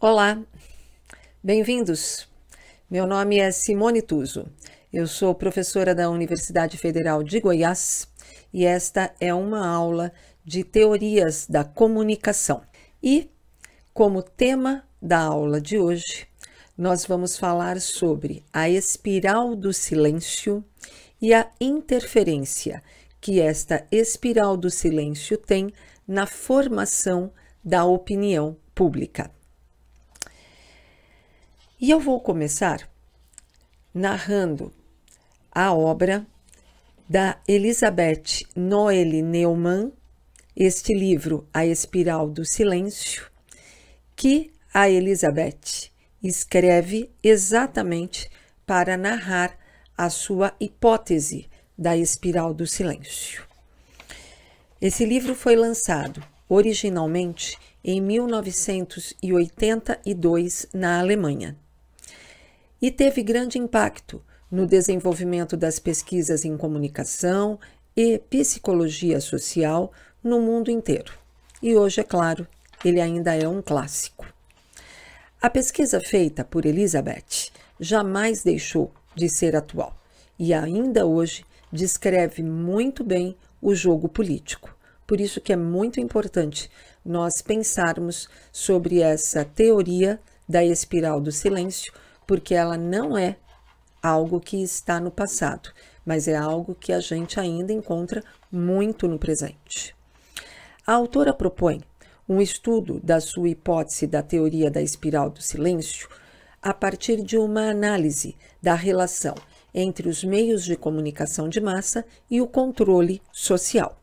Olá, bem-vindos. Meu nome é Simone Tuso. Eu sou professora da Universidade Federal de Goiás e esta é uma aula de teorias da comunicação. E, como tema da aula de hoje, nós vamos falar sobre a espiral do silêncio e a interferência que esta espiral do silêncio tem na formação da opinião pública. E eu vou começar narrando a obra da Elizabeth Noelle Neumann, este livro A Espiral do Silêncio, que a Elizabeth escreve exatamente para narrar a sua hipótese da espiral do silêncio. Esse livro foi lançado originalmente em 1982 na Alemanha e teve grande impacto no desenvolvimento das pesquisas em comunicação e psicologia social no mundo inteiro. E hoje, é claro, ele ainda é um clássico. A pesquisa feita por Elizabeth jamais deixou de ser atual e ainda hoje descreve muito bem o jogo político. Por isso que é muito importante nós pensarmos sobre essa teoria da espiral do silêncio, porque ela não é algo que está no passado, mas é algo que a gente ainda encontra muito no presente. A autora propõe um estudo da sua hipótese da teoria da espiral do silêncio a partir de uma análise da relação entre os meios de comunicação de massa e o controle social.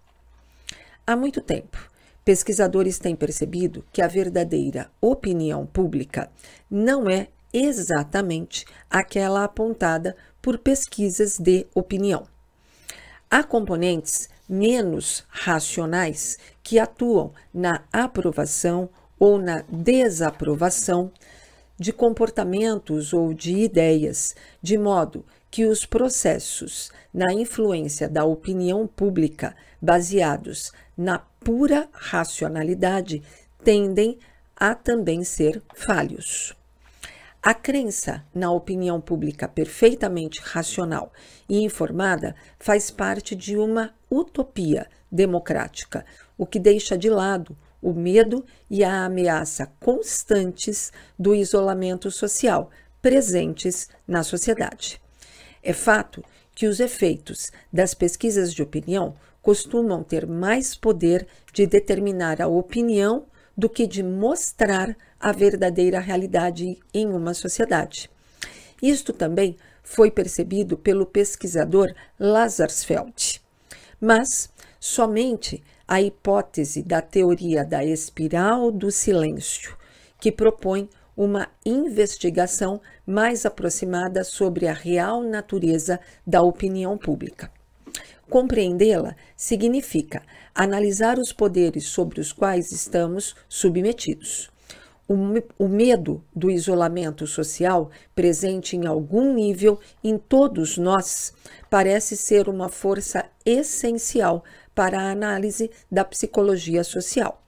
Há muito tempo, pesquisadores têm percebido que a verdadeira opinião pública não é exatamente aquela apontada por pesquisas de opinião. Há componentes menos racionais que atuam na aprovação ou na desaprovação de comportamentos ou de ideias, de modo que os processos na influência da opinião pública baseados na pura racionalidade tendem a também ser falhos. A crença na opinião pública perfeitamente racional e informada faz parte de uma utopia democrática, o que deixa de lado o medo e a ameaça constantes do isolamento social presentes na sociedade. É fato que os efeitos das pesquisas de opinião costumam ter mais poder de determinar a opinião do que de mostrar a verdadeira realidade em uma sociedade. Isto também foi percebido pelo pesquisador Lazarsfeld. Mas somente a hipótese da teoria da espiral do silêncio, que propõe uma investigação mais aproximada sobre a real natureza da opinião pública. Compreendê-la significa analisar os poderes sobre os quais estamos submetidos. O, medo do isolamento social, presente em algum nível em todos nós, parece ser uma força essencial para a análise da psicologia social.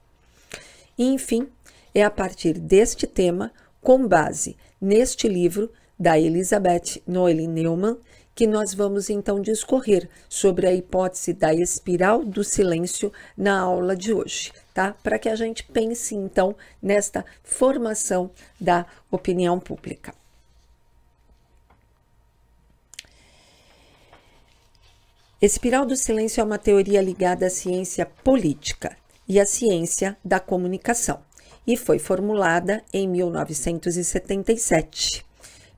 E, enfim, é a partir deste tema, com base neste livro da Elizabeth Noelle Neumann, que nós vamos então discorrer sobre a hipótese da espiral do silêncio na aula de hoje, tá? Para que a gente pense então nesta formação da opinião pública. Espiral do silêncio é uma teoria ligada à ciência política e à ciência da comunicação e foi formulada em 1977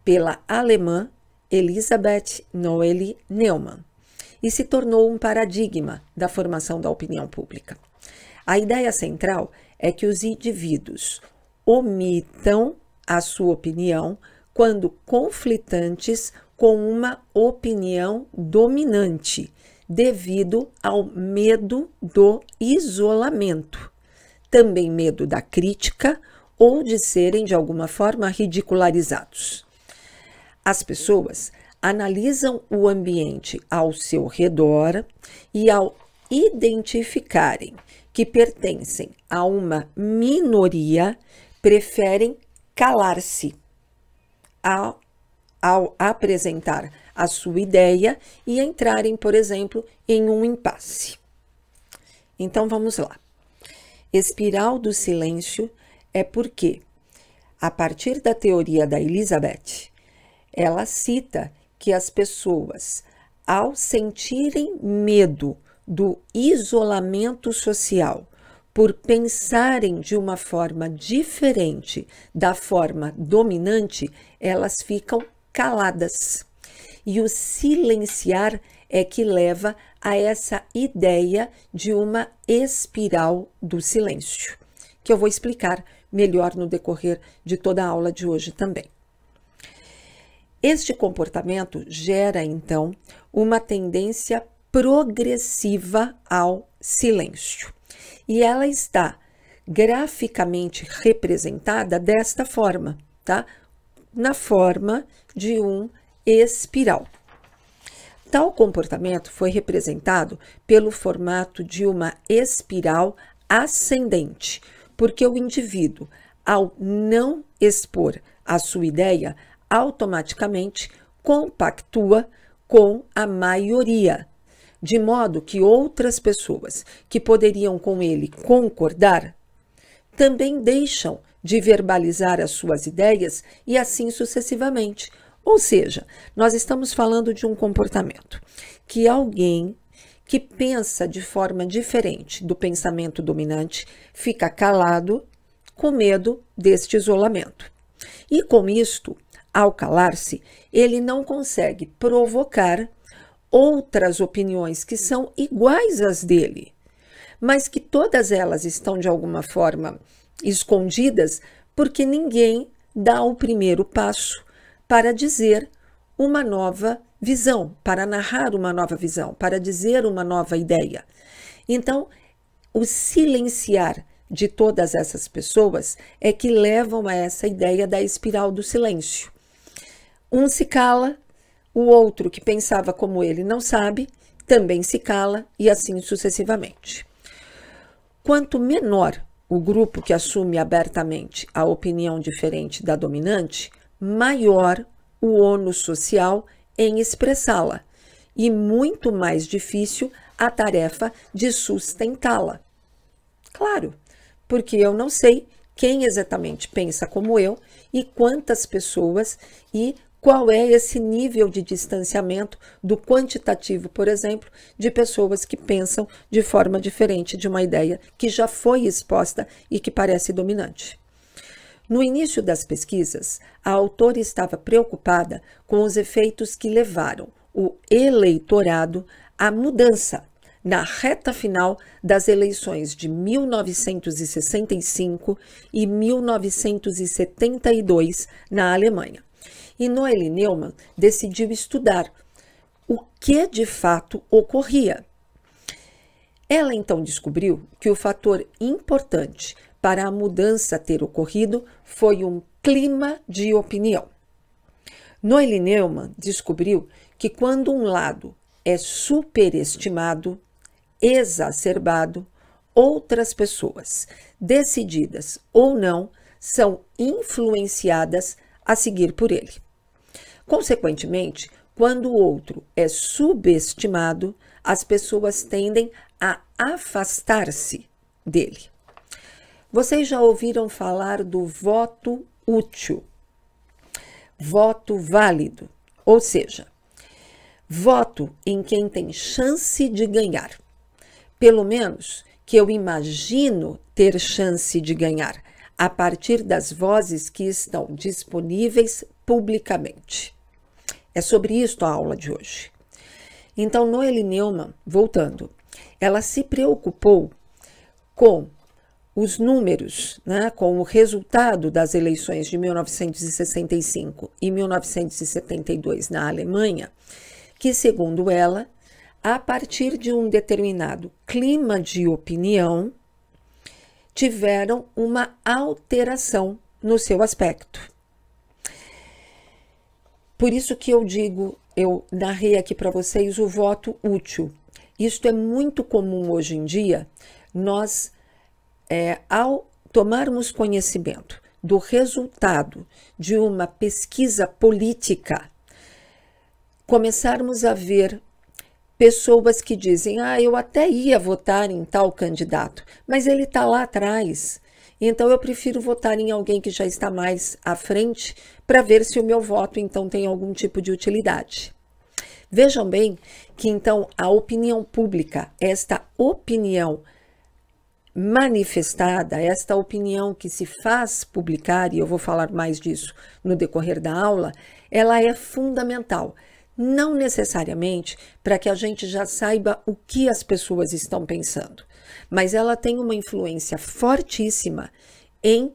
pela alemã Elisabeth Noelle Neumann e se tornou um paradigma da formação da opinião pública. A ideia central é que os indivíduos omitam a sua opinião quando conflitantes com uma opinião dominante, devido ao medo do isolamento, também medo da crítica ou de serem de alguma forma ridicularizados. As pessoas analisam o ambiente ao seu redor e, ao identificarem que pertencem a uma minoria, preferem calar-se ao, ao apresentar a sua ideia e entrarem, por exemplo, em um impasse. Então vamos lá. Espiral do silêncio é porque, a partir da teoria da Elizabeth, ela cita que as pessoas, ao sentirem medo do isolamento social, por pensarem de uma forma diferente da forma dominante, elas ficam caladas. E o silenciar é que leva a essa ideia de uma espiral do silêncio, que eu vou explicar melhor no decorrer de toda a aula de hoje também. Este comportamento gera, então, uma tendência progressiva ao silêncio. E ela está graficamente representada desta forma, tá? Na forma de um espiral. Tal comportamento foi representado pelo formato de uma espiral ascendente, porque o indivíduo, ao não expor a sua ideia, automaticamente compactua com a maioria, de modo que outras pessoas que poderiam com ele concordar também deixam de verbalizar as suas ideias e assim sucessivamente. Ou seja, nós estamos falando de um comportamento que alguém que pensa de forma diferente do pensamento dominante fica calado com medo deste isolamento. E com isto, ao calar-se, ele não consegue provocar outras opiniões que são iguais às dele, mas que todas elas estão de alguma forma escondidas porque ninguém dá o primeiro passo para dizer uma nova visão, para narrar uma nova visão, para dizer uma nova ideia. Então, o silenciar de todas essas pessoas é que levam a essa ideia da espiral do silêncio. Um se cala, o outro que pensava como ele não sabe, também se cala e assim sucessivamente. Quanto menor o grupo que assume abertamente a opinião diferente da dominante, maior o ônus social em expressá-la e muito mais difícil a tarefa de sustentá-la. Claro, porque eu não sei quem exatamente pensa como eu e quantas pessoas e qual é esse nível de distanciamento do quantitativo, por exemplo, de pessoas que pensam de forma diferente de uma ideia que já foi exposta e que parece dominante. No início das pesquisas, a autora estava preocupada com os efeitos que levaram o eleitorado à mudança na reta final das eleições de 1965 e 1972 na Alemanha. E Noelle Neumann decidiu estudar o que de fato ocorria. Ela então descobriu que o fator importante para a mudança ter ocorrido foi um clima de opinião. Noelle Neumann descobriu que quando um lado é superestimado, exacerbado, outras pessoas, decididas ou não, são influenciadas a seguir por ele. Consequentemente, quando o outro é subestimado, as pessoas tendem a afastar-se dele. Vocês já ouviram falar do voto útil, voto válido, ou seja, voto em quem tem chance de ganhar. Pelo menos que eu imagino ter chance de ganhar a partir das vozes que estão disponíveis publicamente. É sobre isso a aula de hoje. Então, Noelle Neumann, voltando, ela se preocupou com os números, né, com o resultado das eleições de 1965 e 1972 na Alemanha, que, segundo ela, a partir de um determinado clima de opinião, tiveram uma alteração no seu aspecto. Por isso que eu digo, eu narrei aqui para vocês o voto útil. Isto é muito comum hoje em dia, nós, é, ao tomarmos conhecimento do resultado de uma pesquisa política, começarmos a ver pessoas que dizem: Ah, eu até ia votar em tal candidato, mas ele está lá atrás. Então eu prefiro votar em alguém que já está mais à frente para ver se o meu voto então tem algum tipo de utilidade. Vejam bem que então a opinião pública, esta opinião manifestada, esta opinião que se faz publicar, e eu vou falar mais disso no decorrer da aula, ela é fundamental. Não necessariamente para que a gente já saiba o que as pessoas estão pensando, mas ela tem uma influência fortíssima em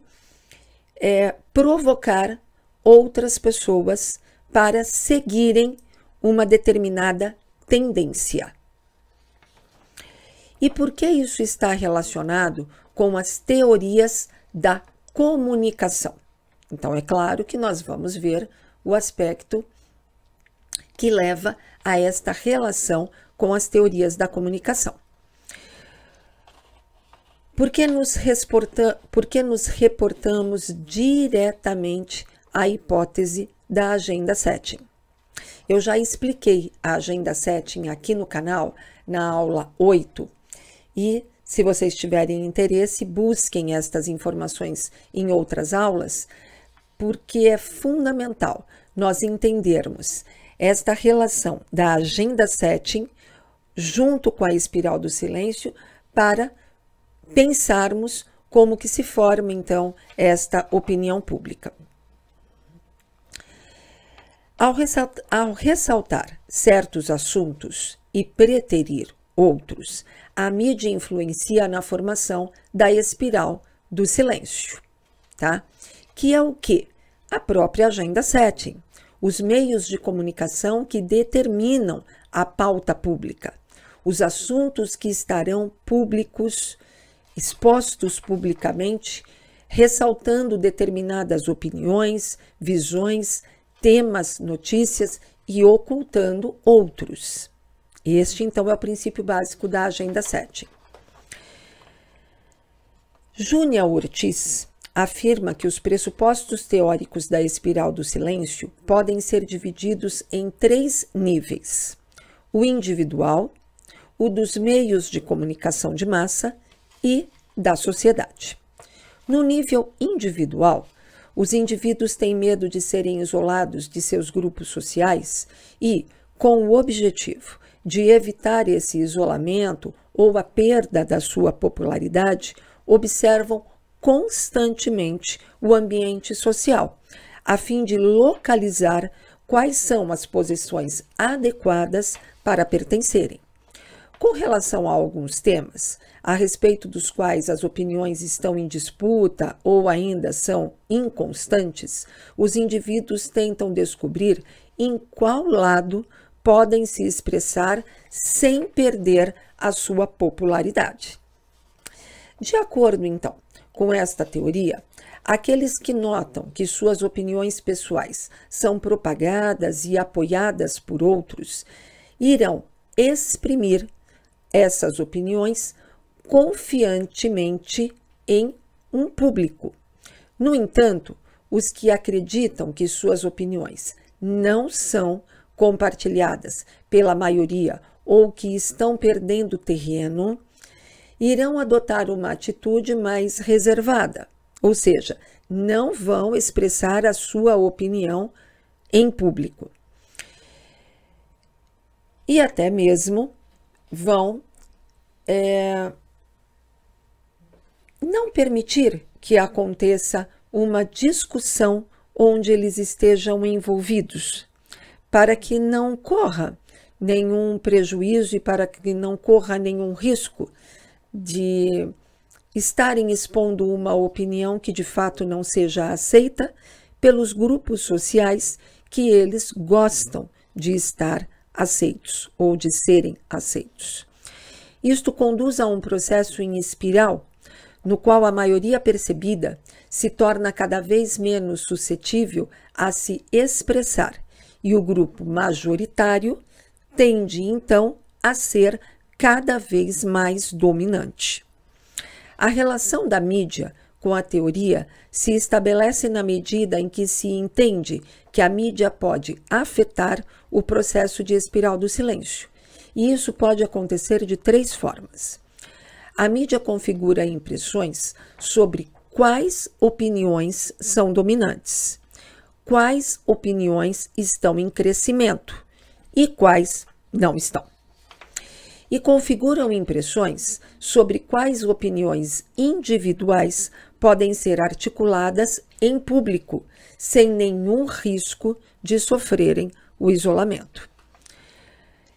é, provocar outras pessoas para seguirem uma determinada tendência. E por que isso está relacionado com as teorias da comunicação? Então, é claro que nós vamos ver o aspecto que leva a esta relação com as teorias da comunicação. Por que nos, por que nos reportamos diretamente à hipótese da agenda setting? Eu já expliquei a agenda setting aqui no canal, na aula 8, e se vocês tiverem interesse, busquem estas informações em outras aulas, porque é fundamental nós entendermos esta relação da agenda setting junto com a espiral do silêncio para pensarmos como que se forma então esta opinião pública. Ao ressaltar, ao ressaltar certos assuntos e preterir outros, a mídia influencia na formação da espiral do silêncio, tá? Que é o que? A própria agenda setting, os meios de comunicação que determinam a pauta pública, os assuntos que estarão públicos expostos publicamente, ressaltando determinadas opiniões, visões, temas, notícias e ocultando outros. Este, então, é o princípio básico da Agenda 7. Júnia Ortiz afirma que os pressupostos teóricos da espiral do silêncio podem ser divididos em três níveis: o individual, o dos meios de comunicação de massa e da sociedade. No nível individual, os indivíduos têm medo de serem isolados de seus grupos sociais e, com o objetivo de evitar esse isolamento ou a perda da sua popularidade, observam constantemente o ambiente social, a fim de localizar quais são as posições adequadas para pertencerem. Com relação a alguns temas, a respeito dos quais as opiniões estão em disputa ou ainda são inconstantes, os indivíduos tentam descobrir em qual lado podem se expressar sem perder a sua popularidade. De acordo, então, com esta teoria, aqueles que notam que suas opiniões pessoais são propagadas e apoiadas por outros irão exprimir essas opiniões confiantemente em um público. No entanto, os que acreditam que suas opiniões não são compartilhadas pela maioria ou que estão perdendo terreno, irão adotar uma atitude mais reservada, ou seja, não vão expressar a sua opinião em público. E até mesmo vão é, não permitir que aconteça uma discussão onde eles estejam envolvidos, para que não corra nenhum prejuízo e para que não corra nenhum risco de estarem expondo uma opinião que de fato não seja aceita pelos grupos sociais que eles gostam de estar aceitos ou de serem aceitos. Isto conduz a um processo em espiral, no qual a maioria percebida se torna cada vez menos suscetível a se expressar e o grupo majoritário tende então a ser cada vez mais dominante. A relação da mídia com a teoria se estabelece na medida em que se entende que a mídia pode afetar o processo de espiral do silêncio. E isso pode acontecer de três formas. A mídia configura impressões sobre quais opiniões são dominantes, quais opiniões estão em crescimento e quais não estão. E configuram impressões sobre quais opiniões individuais podem ser articuladas em público, sem nenhum risco de sofrerem o isolamento.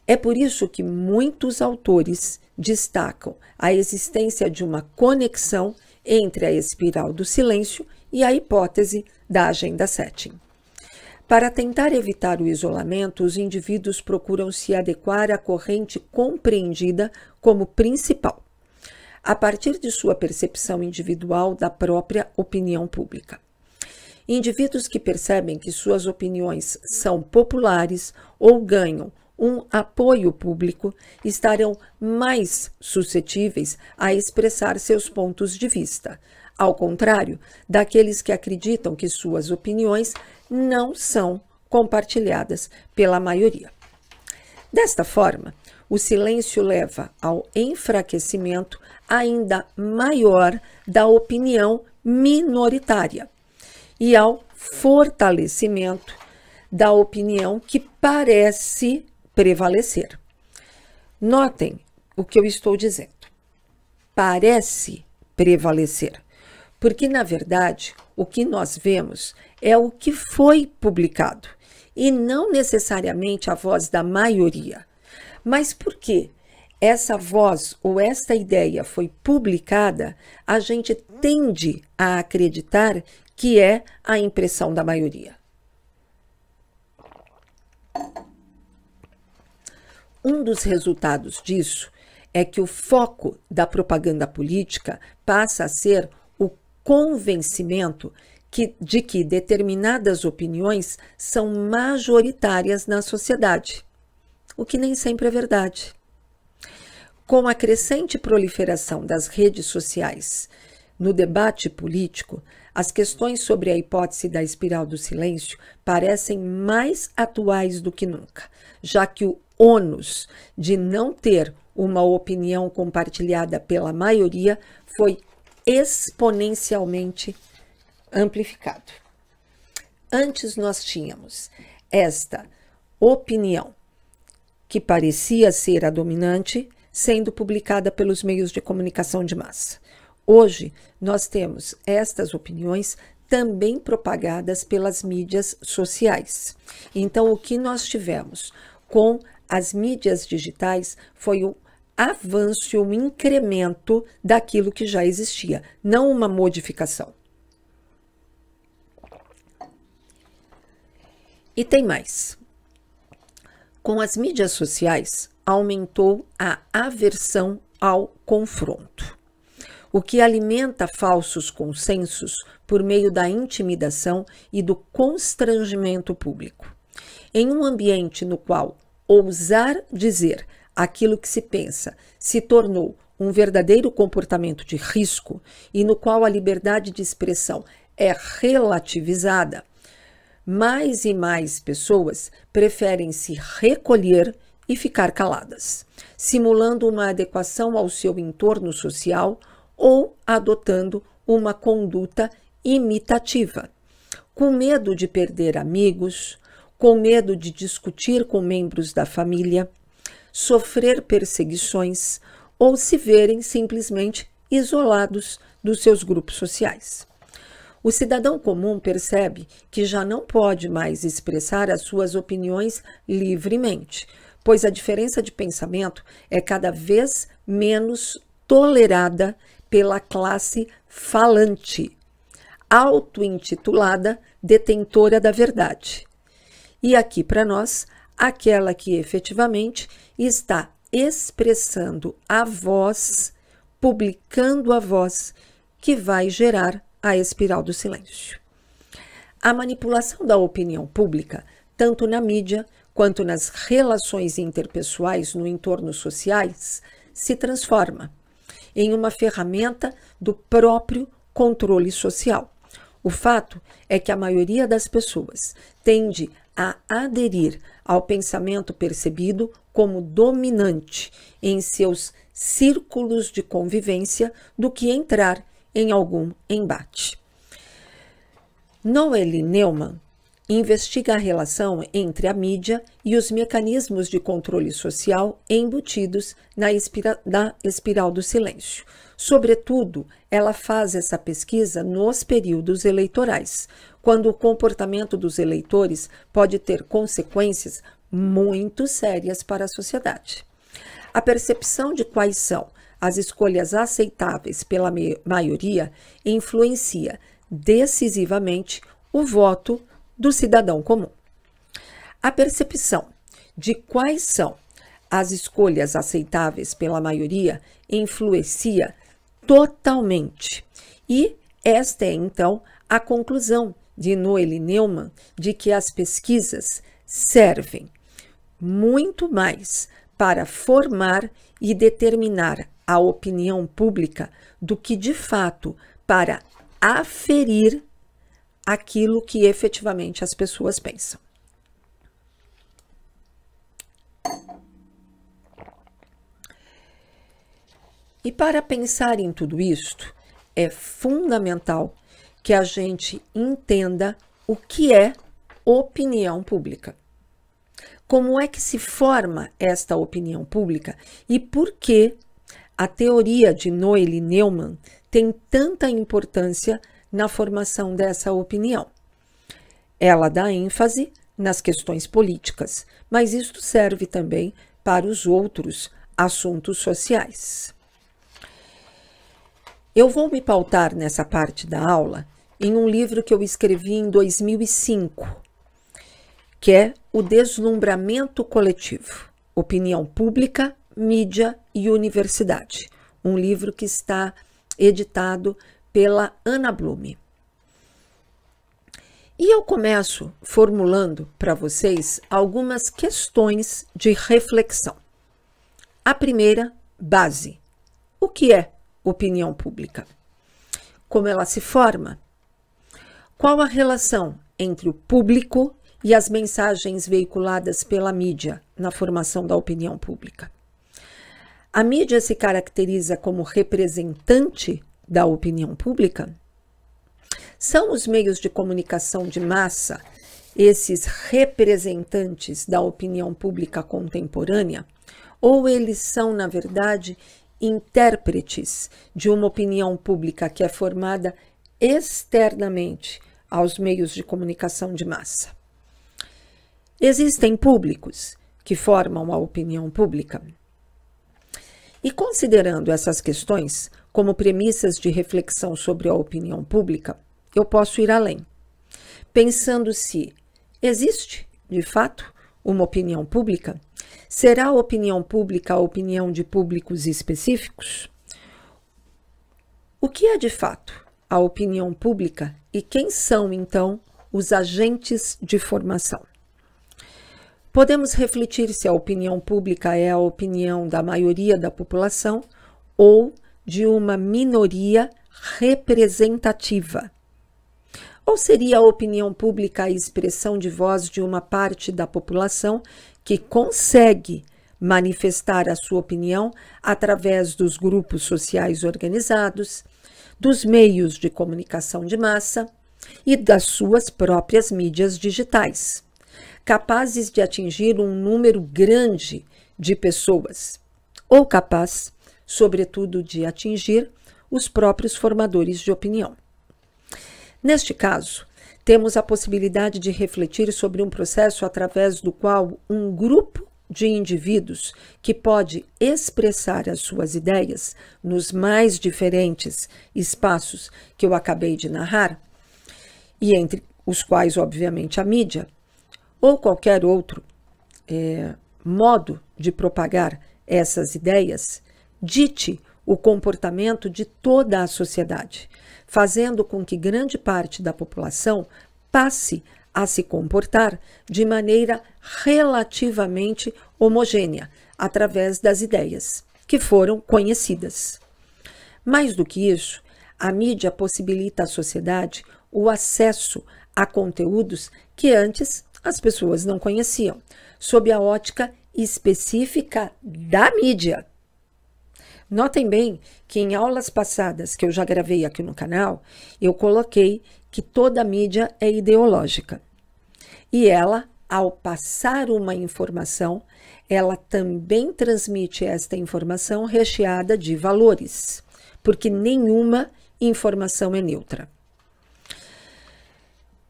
É por isso que muitos autores destacam a existência de uma conexão entre a espiral do silêncio e a hipótese da agenda setting. Para tentar evitar o isolamento, os indivíduos procuram se adequar à corrente compreendida como principal, a partir de sua percepção individual da própria opinião pública. Indivíduos que percebem que suas opiniões são populares ou ganham um apoio público estarão mais suscetíveis a expressar seus pontos de vista, ao contrário daqueles que acreditam que suas opiniões não são compartilhadas pela maioria. Desta forma, o silêncio leva ao enfraquecimento ainda maior da opinião minoritária e ao fortalecimento da opinião que parece prevalecer. Notem o que eu estou dizendo. Parece prevalecer, porque na verdade o que nós vemos é o que foi publicado e não necessariamente a voz da maioria. Mas por que essa voz ou esta ideia foi publicada, a gente tende a acreditar que é a impressão da maioria. Um dos resultados disso é que o foco da propaganda política passa a ser convencimento que, de que determinadas opiniões são majoritárias na sociedade, o que nem sempre é verdade. Com a crescente proliferação das redes sociais no debate político, as questões sobre a hipótese da espiral do silêncio parecem mais atuais do que nunca, já que o ônus de não ter uma opinião compartilhada pela maioria foi exponencialmente amplificado. Antes nós tínhamos esta opinião que parecia ser a dominante sendo publicada pelos meios de comunicação de massa. Hoje nós temos estas opiniões também propagadas pelas mídias sociais. Então, o que nós tivemos com as mídias digitais foi o avanço um incremento daquilo que já existia, não uma modificação. E tem mais. Com as mídias sociais, aumentou a aversão ao confronto, o que alimenta falsos consensos por meio da intimidação e do constrangimento público. Em um ambiente no qual ousar dizer aquilo que se pensa se tornou um verdadeiro comportamento de risco e no qual a liberdade de expressão é relativizada, mais e mais pessoas preferem se recolher e ficar caladas, simulando uma adequação ao seu entorno social ou adotando uma conduta imitativa, com medo de perder amigos, com medo de discutir com membros da família, sofrer perseguições ou se verem simplesmente isolados dos seus grupos sociais. O cidadão comum percebe que já não pode mais expressar as suas opiniões livremente, pois a diferença de pensamento é cada vez menos tolerada pela classe falante, auto-intitulada detentora da verdade e aqui para nós, aquela que efetivamente está expressando a voz, publicando a voz que vai gerar a espiral do silêncio. A manipulação da opinião pública, tanto na mídia quanto nas relações interpessoais no entorno sociais, se transforma em uma ferramenta do próprio controle social. O fato é que a maioria das pessoas tende a aderir ao pensamento percebido como dominante em seus círculos de convivência do que entrar em algum embate. Noelle Neumann investiga a relação entre a mídia e os mecanismos de controle social embutidos na, espira na espiral do silêncio. Sobretudo, ela faz essa pesquisa nos períodos eleitorais, quando o comportamento dos eleitores pode ter consequências muito sérias para a sociedade. A percepção de quais são as escolhas aceitáveis pela maioria influencia decisivamente o voto do cidadão comum. A percepção de quais são as escolhas aceitáveis pela maioria influencia totalmente. E esta é então a conclusão de Noelle Neumann de que as pesquisas servem muito mais para formar e determinar a opinião pública do que de fato para aferir aquilo que efetivamente as pessoas pensam. E para pensar em tudo isto, é fundamental que a gente entenda o que é opinião pública. Como é que se forma esta opinião pública e por que a teoria de Noelle Neumann tem tanta importância na formação dessa opinião. Ela dá ênfase nas questões políticas, mas isto serve também para os outros assuntos sociais. Eu vou me pautar nessa parte da aula em um livro que eu escrevi em 2005, que é O Deslumbramento Coletivo: Opinião Pública, Mídia e Universidade. Um livro que está editado pela Ana Blume. E eu começo formulando para vocês algumas questões de reflexão. A primeira, base. O que é opinião pública? Como ela se forma? Qual a relação entre o público e as mensagens veiculadas pela mídia na formação da opinião pública? A mídia se caracteriza como representante da opinião pública? São os meios de comunicação de massa esses representantes da opinião pública contemporânea? Ou eles são, na verdade, intérpretes de uma opinião pública que é formada externamente aos meios de comunicação de massa? Existem públicos que formam a opinião pública? E considerando essas questões, como premissas de reflexão sobre a opinião pública, eu posso ir além, pensando se existe, de fato, uma opinião pública? Será a opinião pública a opinião de públicos específicos? O que é de fato a opinião pública e quem são, então, os agentes de formação? Podemos refletir se a opinião pública é a opinião da maioria da população ou de uma minoria representativa? Ou seria a opinião pública a expressão de voz de uma parte da população que consegue manifestar a sua opinião através dos grupos sociais organizados, dos meios de comunicação de massa e das suas próprias mídias digitais, capazes de atingir um número grande de pessoas, ou capaz sobretudo de atingir os próprios formadores de opinião. Neste caso, temos a possibilidade de refletir sobre um processo através do qual um grupo de indivíduos que pode expressar as suas ideias nos mais diferentes espaços que eu acabei de narrar, e entre os quais, obviamente, a mídia, ou qualquer outro é, modo de propagar essas ideias, dite o comportamento de toda a sociedade, fazendo com que grande parte da população passe a se comportar de maneira relativamente homogênea através das ideias que foram conhecidas. Mais do que isso, A mídia possibilita à sociedade o acesso a conteúdos que antes as pessoas não conheciam, sob a ótica específica da mídia. Notem bem que em aulas passadas que eu já gravei aqui no canal, eu coloquei que toda mídia é ideológica. E ela, ao passar uma informação, ela também transmite esta informação recheada de valores, porque nenhuma informação é neutra.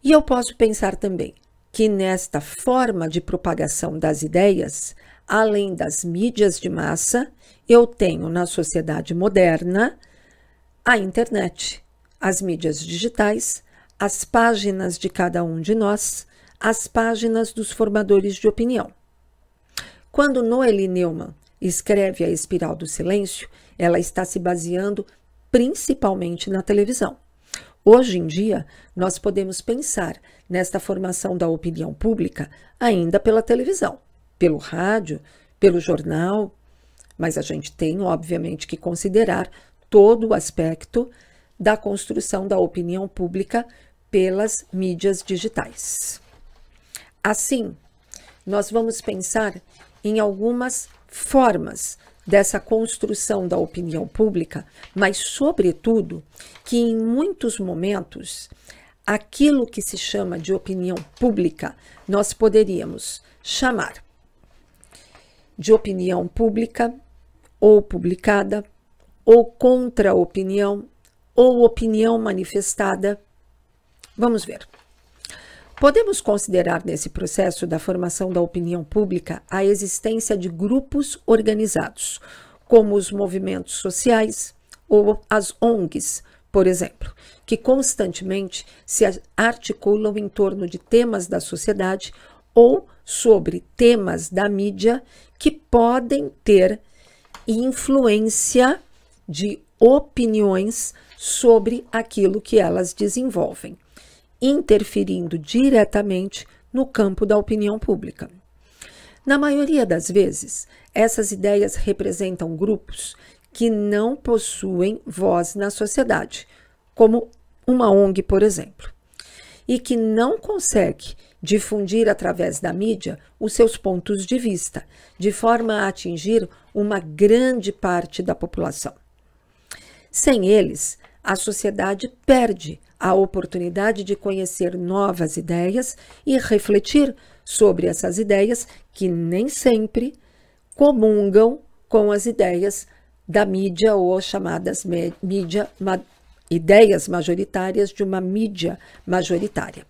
E eu posso pensar também que nesta forma de propagação das ideias, além das mídias de massa, eu tenho na sociedade moderna a internet, as mídias digitais, as páginas de cada um de nós, as páginas dos formadores de opinião. Quando Noeli Neumann escreve A Espiral do Silêncio, ela está se baseando principalmente na televisão. Hoje em dia, nós podemos pensar nesta formação da opinião pública ainda pela televisão, pelo rádio, pelo jornal, mas a gente tem, obviamente, que considerar todo o aspecto da construção da opinião pública pelas mídias digitais. Assim, nós vamos pensar em algumas formas dessa construção da opinião pública, mas, sobretudo, que em muitos momentos aquilo que se chama de opinião pública nós poderíamos chamar de opinião pública ou publicada, ou contra-opinião, ou opinião manifestada. Vamos ver. Podemos considerar nesse processo da formação da opinião pública a existência de grupos organizados, como os movimentos sociais ou as ONGs, por exemplo, que constantemente se articulam em torno de temas da sociedade ou sobre temas da mídia que podem ter influência de opiniões sobre aquilo que elas desenvolvem interferindo diretamente no campo da opinião pública. Na maioria das vezes, essas ideias representam grupos que não possuem voz na sociedade, como uma ONG, por exemplo, e que não consegue difundir através da mídia os seus pontos de vista, de forma a atingir uma grande parte da população. Sem eles, a sociedade perde a oportunidade de conhecer novas ideias e refletir sobre essas ideias que nem sempre comungam com as ideias da mídia ou chamadas mídia, ma, ideias majoritárias de uma mídia majoritária.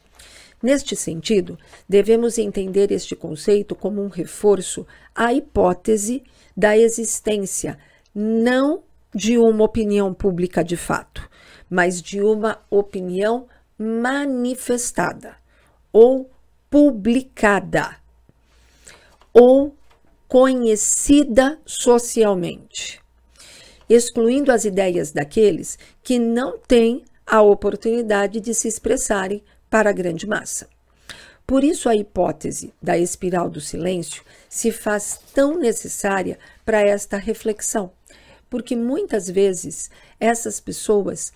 Neste sentido, devemos entender este conceito como um reforço à hipótese da existência não de uma opinião pública de fato, mas de uma opinião manifestada ou publicada ou conhecida socialmente, excluindo as ideias daqueles que não têm a oportunidade de se expressarem para a grande massa. Por isso, a hipótese da espiral do silêncio se faz tão necessária para esta reflexão, porque muitas vezes essas pessoas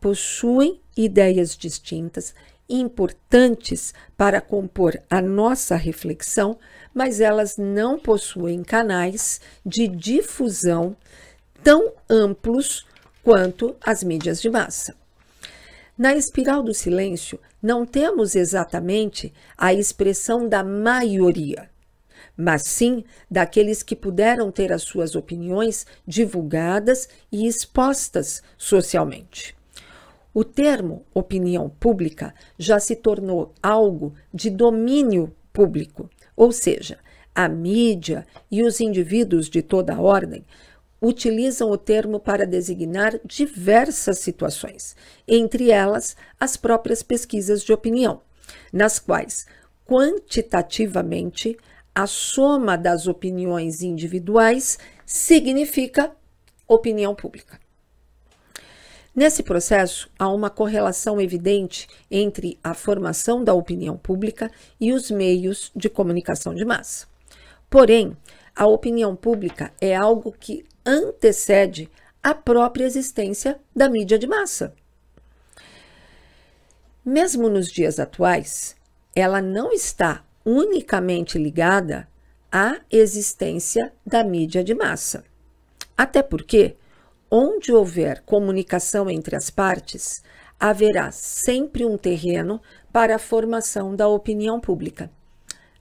possuem ideias distintas, importantes para compor a nossa reflexão, mas elas não possuem canais de difusão tão amplos quanto as mídias de massa. Na espiral do silêncio, não temos exatamente a expressão da maioria, mas sim daqueles que puderam ter as suas opiniões divulgadas e expostas socialmente. O termo opinião pública já se tornou algo de domínio público, ou seja, a mídia e os indivíduos de toda a ordem utilizam o termo para designar diversas situações, entre elas as próprias pesquisas de opinião, nas quais quantitativamente a soma das opiniões individuais significa opinião pública. Nesse processo, há uma correlação evidente entre a formação da opinião pública e os meios de comunicação de massa. Porém, a opinião pública é algo que antecede a própria existência da mídia de massa. Mesmo nos dias atuais, ela não está unicamente ligada à existência da mídia de massa. Até porque, onde houver comunicação entre as partes, haverá sempre um terreno para a formação da opinião pública.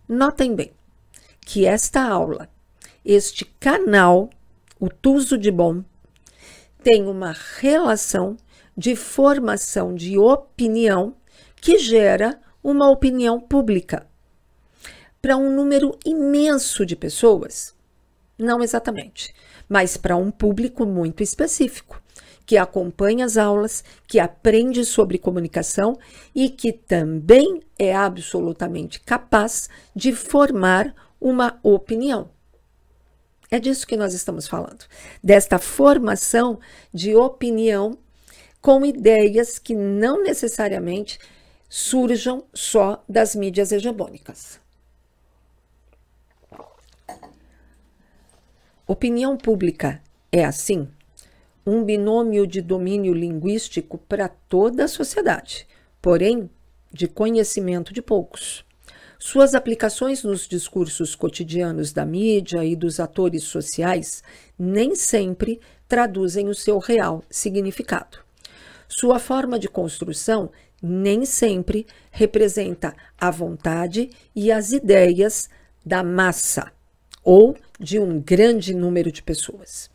Notem bem que esta aula, este canal, o Tuso de Bom, tem uma relação de formação de opinião que gera uma opinião pública para um número imenso de pessoas? Não exatamente, mas para um público muito específico, que acompanha as aulas, que aprende sobre comunicação e que também é absolutamente capaz de formar uma opinião. É disso que nós estamos falando, desta formação de opinião com ideias que não necessariamente surjam só das mídias hegemônicas. Opinião pública é, assim, um binômio de domínio linguístico para toda a sociedade, porém de conhecimento de poucos. Suas aplicações nos discursos cotidianos da mídia e dos atores sociais nem sempre traduzem o seu real significado. Sua forma de construção nem sempre representa a vontade e as ideias da massa ou de um grande número de pessoas.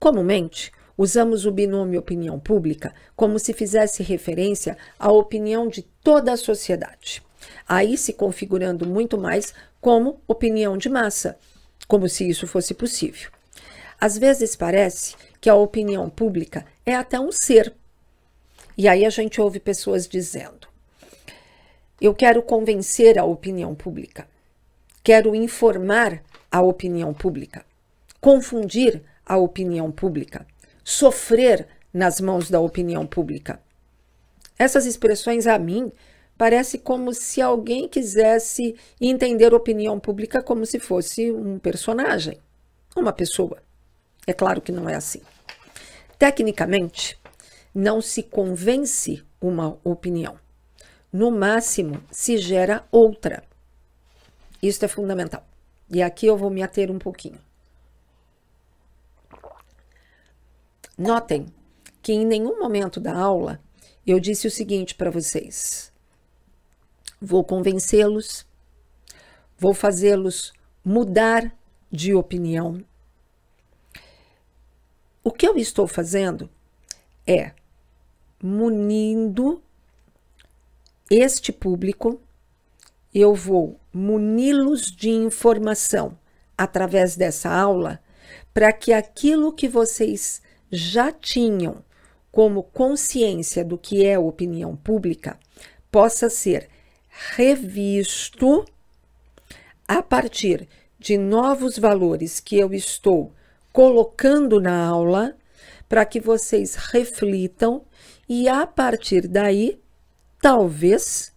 Comumente, usamos o binômio opinião pública como se fizesse referência à opinião de toda a sociedade, aí se configurando muito mais como opinião de massa, como se isso fosse possível. Às vezes parece que a opinião pública é até um ser e aí a gente ouve pessoas dizendo: eu quero convencer a opinião pública, quero informar a opinião pública, confundir a opinião pública, sofrer nas mãos da opinião pública. Essas expressões a mim parece como se alguém quisesse entender opinião pública como se fosse um personagem, uma pessoa. É claro que não é assim. Tecnicamente, não se convence uma opinião. No máximo, se gera outra. Isso é fundamental. E aqui eu vou me ater um pouquinho. Notem que em nenhum momento da aula eu disse o seguinte para vocês: vou convencê-los, vou fazê-los mudar de opinião. O que eu estou fazendo é munindo este público, eu vou muni-los de informação através dessa aula para que aquilo que vocês já tinham como consciência do que é opinião pública possa ser revisto a partir de novos valores que eu estou colocando na aula para que vocês reflitam e a partir daí, talvez,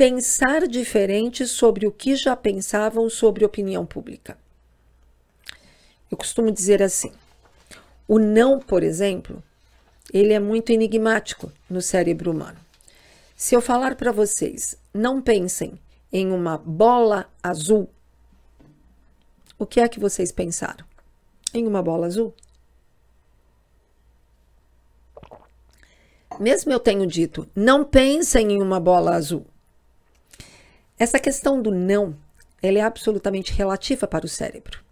pensar diferente sobre o que já pensavam sobre opinião pública. Eu costumo dizer assim: o não, por exemplo, ele é muito enigmático no cérebro humano. Se eu falar para vocês, não pensem em uma bola azul, o que é que vocês pensaram? Em uma bola azul? mesmo eu tenho dito, não pensem em uma bola azul. Essa questão do não, ela é absolutamente relativa para o cérebro.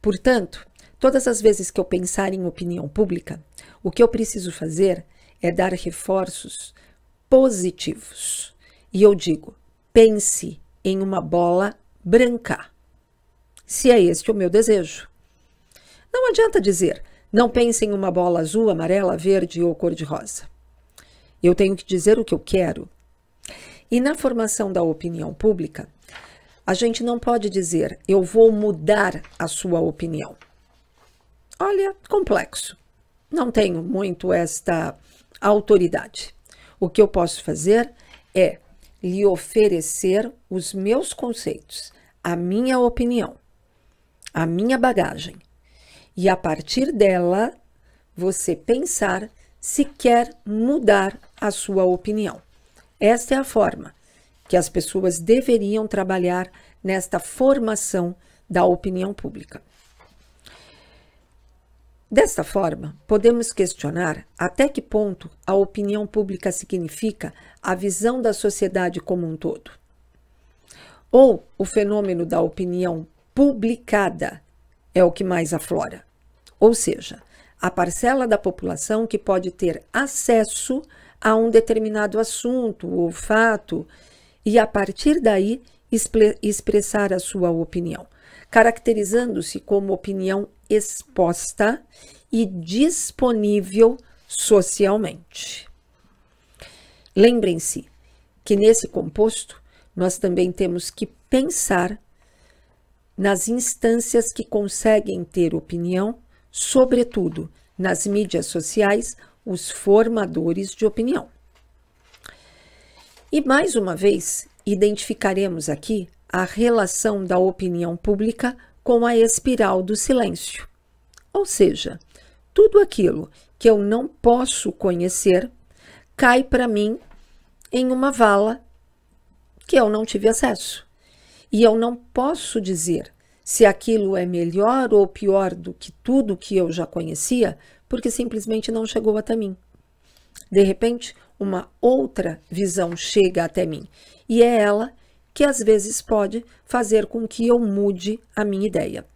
Portanto, todas as vezes que eu pensar em opinião pública, o que eu preciso fazer é dar reforços positivos. E eu digo, pense em uma bola branca, se é este o meu desejo. Não adianta dizer, não pense em uma bola azul, amarela, verde ou cor-de-rosa. Eu tenho que dizer o que eu quero. E na formação da opinião pública, a gente não pode dizer eu vou mudar a sua opinião. Olha, complexo. Não tenho muito esta autoridade. O que eu posso fazer é lhe oferecer os meus conceitos, a minha opinião, a minha bagagem. E a partir dela, você pensar se quer mudar a sua opinião. Esta é a forma que as pessoas deveriam trabalhar nesta formação da opinião pública. Desta forma, podemos questionar até que ponto a opinião pública significa a visão da sociedade como um todo. Ou o fenômeno da opinião publicada é o que mais aflora. Ou seja, a parcela da população que pode ter acesso a um determinado assunto ou fato e, a partir daí, expressar a sua opinião, caracterizando-se como opinião exposta e disponível socialmente. Lembrem-se que nesse composto nós também temos que pensar nas instâncias que conseguem ter opinião, sobretudo nas mídias sociais, os formadores de opinião. E mais uma vez, identificaremos aqui a relação da opinião pública com a espiral do silêncio. Ou seja, tudo aquilo que eu não posso conhecer cai para mim em uma vala que eu não tive acesso. E eu não posso dizer se aquilo é melhor ou pior do que tudo que eu já conhecia, porque simplesmente não chegou até mim. De repente, uma outra visão chega até mim, e é ela que às vezes pode fazer com que eu mude a minha ideia.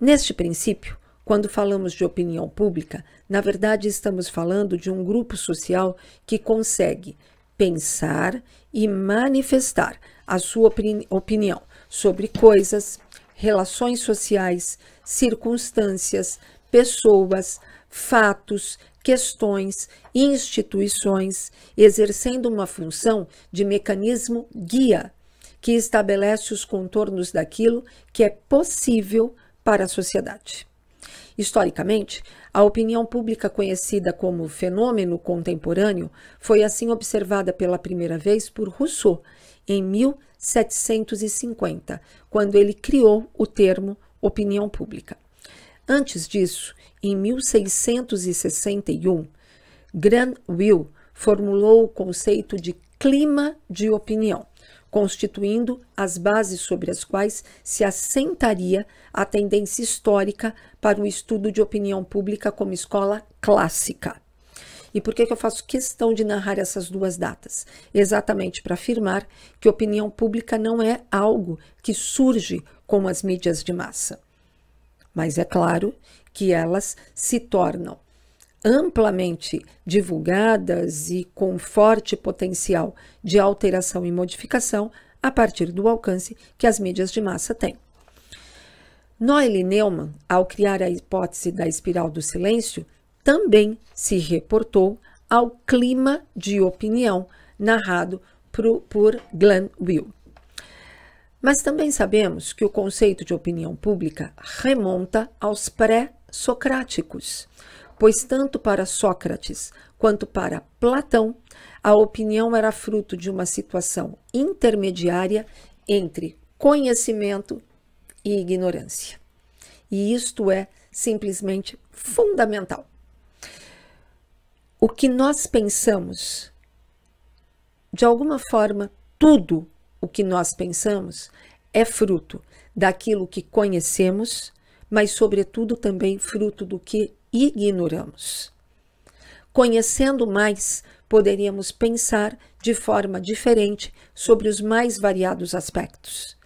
Neste princípio, quando falamos de opinião pública, na verdade estamos falando de um grupo social que consegue pensar e manifestar a sua opinião sobre coisas, relações sociais, circunstâncias, pessoas, fatos, questões, instituições, exercendo uma função de mecanismo guia que estabelece os contornos daquilo que é possível para a sociedade. Historicamente, a opinião pública conhecida como fenômeno contemporâneo foi assim observada pela primeira vez por Rousseau em 1750, quando ele criou o termo opinião pública. Antes disso, em 1661, Granville formulou o conceito de clima de opinião, constituindo as bases sobre as quais se assentaria a tendência histórica para o estudo de opinião pública como escola clássica. E por que, que eu faço questão de narrar essas duas datas? Exatamente para afirmar que opinião pública não é algo que surge com as mídias de massa. Mas é claro que elas se tornam amplamente divulgadas e com forte potencial de alteração e modificação a partir do alcance que as mídias de massa têm. Noelle Neumann, ao criar a hipótese da espiral do silêncio, também se reportou ao clima de opinião narrado por, Glenn Will. Mas também sabemos que o conceito de opinião pública remonta aos pré socráticos, pois tanto para Sócrates quanto para Platão, a opinião era fruto de uma situação intermediária entre conhecimento e ignorância. E isto é simplesmente fundamental. O que nós pensamos, de alguma forma, tudo o que nós pensamos é fruto daquilo que conhecemos mas, sobretudo, também fruto do que ignoramos. Conhecendo mais, poderíamos pensar de forma diferente sobre os mais variados aspectos.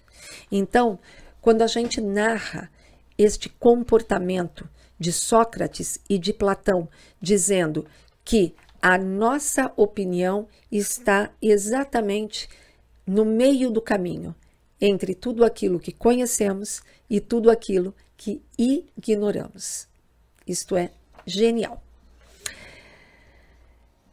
Então, quando a gente narra este comportamento de Sócrates e de Platão, dizendo que a nossa opinião está exatamente no meio do caminho entre tudo aquilo que conhecemos e tudo aquilo que ignoramos. Isto é genial.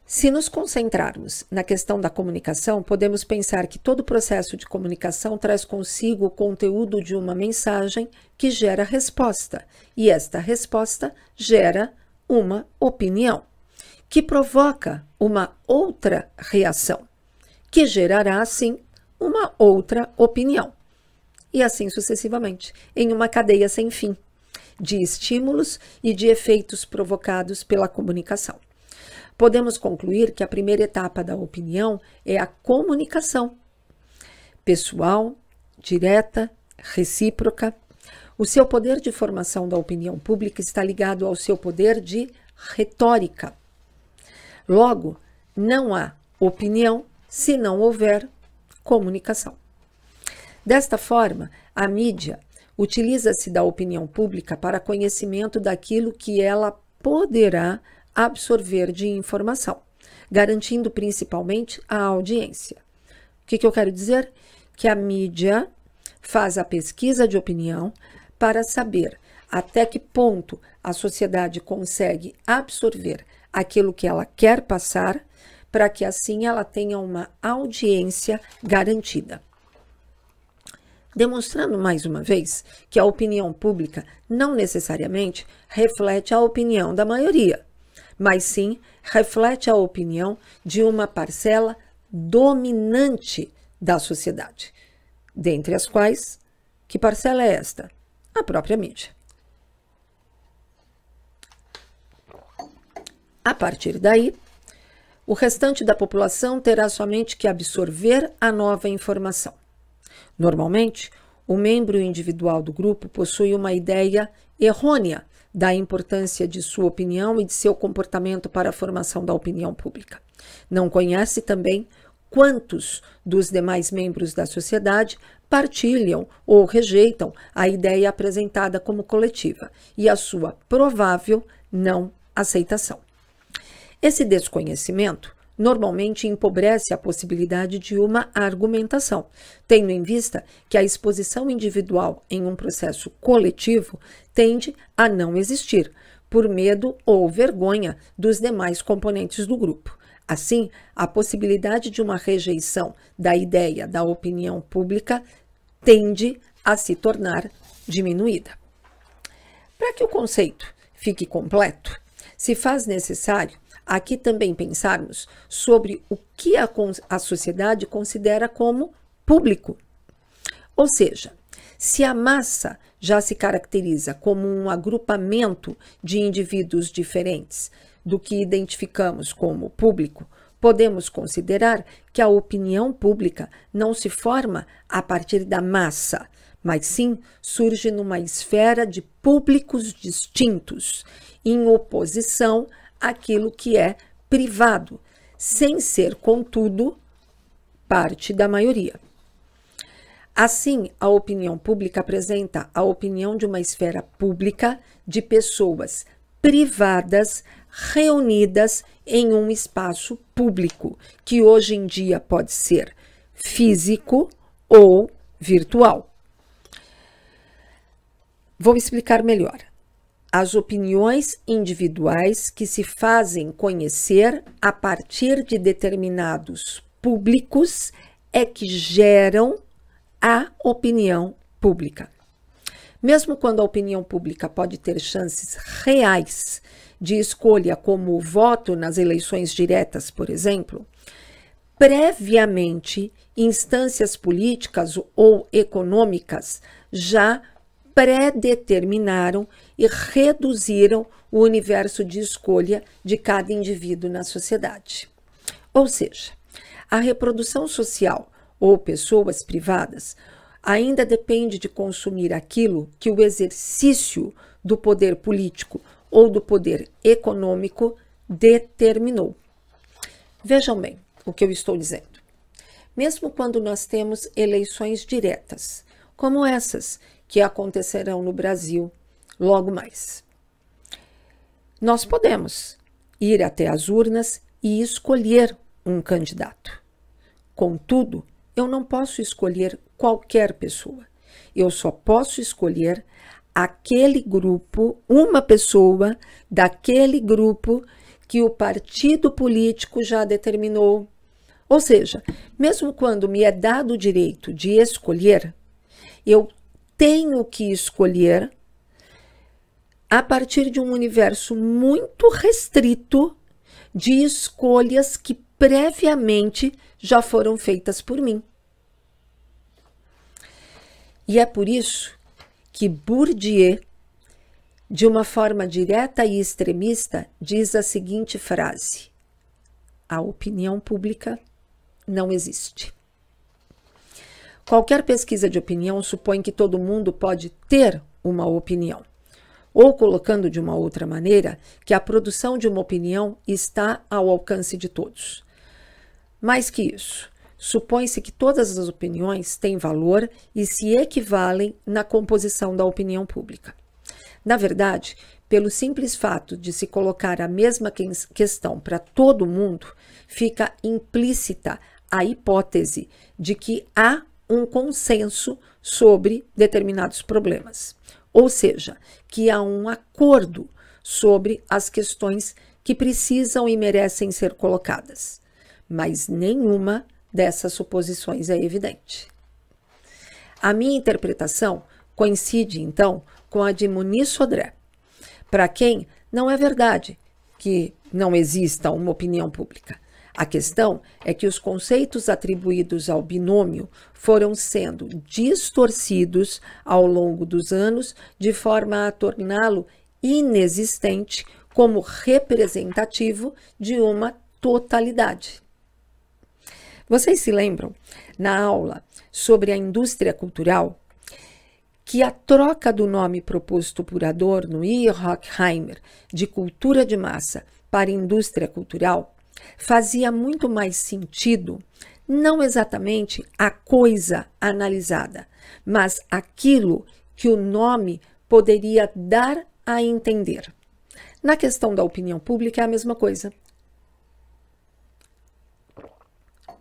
Se nos concentrarmos na questão da comunicação, podemos pensar que todo processo de comunicação traz consigo o conteúdo de uma mensagem que gera resposta, e esta resposta gera uma opinião, que provoca uma outra reação, que gerará, assim, uma outra opinião e assim sucessivamente, em uma cadeia sem fim. de estímulos e de efeitos provocados pela comunicação. Podemos concluir que a primeira etapa da opinião é a comunicação pessoal, direta, recíproca. O seu poder de formação da opinião pública está ligado ao seu poder de retórica. Logo, não há opinião se não houver comunicação. Desta forma, a mídia utiliza-se da opinião pública para conhecimento daquilo que ela poderá absorver de informação, garantindo principalmente a audiência. O que, que eu quero dizer? Que a mídia faz a pesquisa de opinião para saber até que ponto a sociedade consegue absorver aquilo que ela quer passar, para que assim ela tenha uma audiência garantida. Demonstrando mais uma vez que a opinião pública não necessariamente reflete a opinião da maioria, mas sim reflete a opinião de uma parcela dominante da sociedade, dentre as quais, que parcela é esta? A própria mídia. A partir daí, o restante da população terá somente que absorver a nova informação. Normalmente, o membro individual do grupo possui uma ideia errônea da importância de sua opinião e de seu comportamento para a formação da opinião pública. Não conhece também quantos dos demais membros da sociedade partilham ou rejeitam a ideia apresentada como coletiva e a sua provável não aceitação. Esse desconhecimento normalmente empobrece a possibilidade de uma argumentação, tendo em vista que a exposição individual em um processo coletivo tende a não existir, por medo ou vergonha dos demais componentes do grupo. Assim, a possibilidade de uma rejeição da ideia da opinião pública tende a se tornar diminuída. Para que o conceito fique completo, se faz necessário aqui também pensarmos sobre o que a, a sociedade considera como público. Ou seja, se a massa já se caracteriza como um agrupamento de indivíduos diferentes do que identificamos como público, podemos considerar que a opinião pública não se forma a partir da massa, mas sim surge numa esfera de públicos distintos, em oposição aquilo que é privado, sem ser, contudo, parte da maioria. Assim, a opinião pública apresenta a opinião de uma esfera pública de pessoas privadas reunidas em um espaço público, que hoje em dia pode ser físico ou virtual. Vou explicar melhor as opiniões individuais que se fazem conhecer a partir de determinados públicos é que geram a opinião pública. Mesmo quando a opinião pública pode ter chances reais de escolha, como o voto nas eleições diretas, por exemplo, previamente instâncias políticas ou econômicas já predeterminaram e reduziram o universo de escolha de cada indivíduo na sociedade. Ou seja, a reprodução social ou pessoas privadas ainda depende de consumir aquilo que o exercício do poder político ou do poder econômico determinou. Vejam bem o que eu estou dizendo. Mesmo quando nós temos eleições diretas, como essas que acontecerão no Brasil logo mais. Nós podemos ir até as urnas e escolher um candidato. Contudo, eu não posso escolher qualquer pessoa. Eu só posso escolher aquele grupo, uma pessoa daquele grupo que o partido político já determinou. Ou seja, mesmo quando me é dado o direito de escolher, eu tenho que escolher a partir de um universo muito restrito de escolhas que previamente já foram feitas por mim. E é por isso que Bourdieu de uma forma direta e extremista, diz a seguinte frase: A opinião pública não existe. Qualquer pesquisa de opinião supõe que todo mundo pode ter uma opinião. Ou, colocando de uma outra maneira, que a produção de uma opinião está ao alcance de todos. Mais que isso, supõe-se que todas as opiniões têm valor e se equivalem na composição da opinião pública. Na verdade, pelo simples fato de se colocar a mesma questão para todo mundo, fica implícita a hipótese de que há um consenso sobre determinados problemas, ou seja, que há um acordo sobre as questões que precisam e merecem ser colocadas, mas nenhuma dessas suposições é evidente. A minha interpretação coincide, então, com a de Muniz Sodré, para quem não é verdade que não exista uma opinião pública. A questão é que os conceitos atribuídos ao binômio foram sendo distorcidos ao longo dos anos de forma a torná-lo inexistente como representativo de uma totalidade. Vocês se lembram, na aula sobre a indústria cultural, que a troca do nome proposto por Adorno e Horkheimer de cultura de massa para indústria cultural fazia muito mais sentido não exatamente a coisa analisada, mas aquilo que o nome poderia dar a entender. Na questão da opinião pública é a mesma coisa.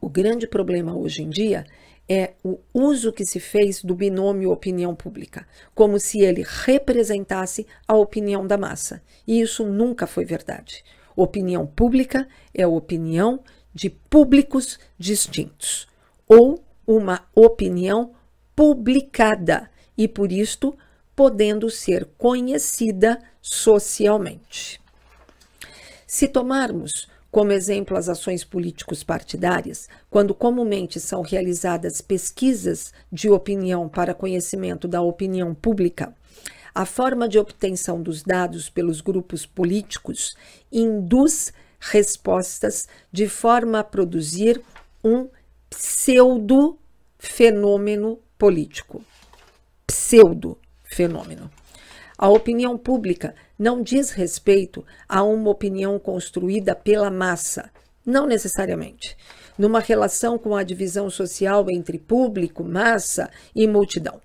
O grande problema hoje em dia é o uso que se fez do binômio opinião pública, como se ele representasse a opinião da massa. E isso nunca foi verdade. Opinião pública é a opinião de públicos distintos, ou uma opinião publicada e, por isto, podendo ser conhecida socialmente. Se tomarmos como exemplo as ações políticos partidárias, quando comumente são realizadas pesquisas de opinião para conhecimento da opinião pública, a forma de obtenção dos dados pelos grupos políticos induz respostas de forma a produzir um pseudo fenômeno político. Pseudo fenômeno. A opinião pública não diz respeito a uma opinião construída pela massa, não necessariamente, numa relação com a divisão social entre público, massa e multidão.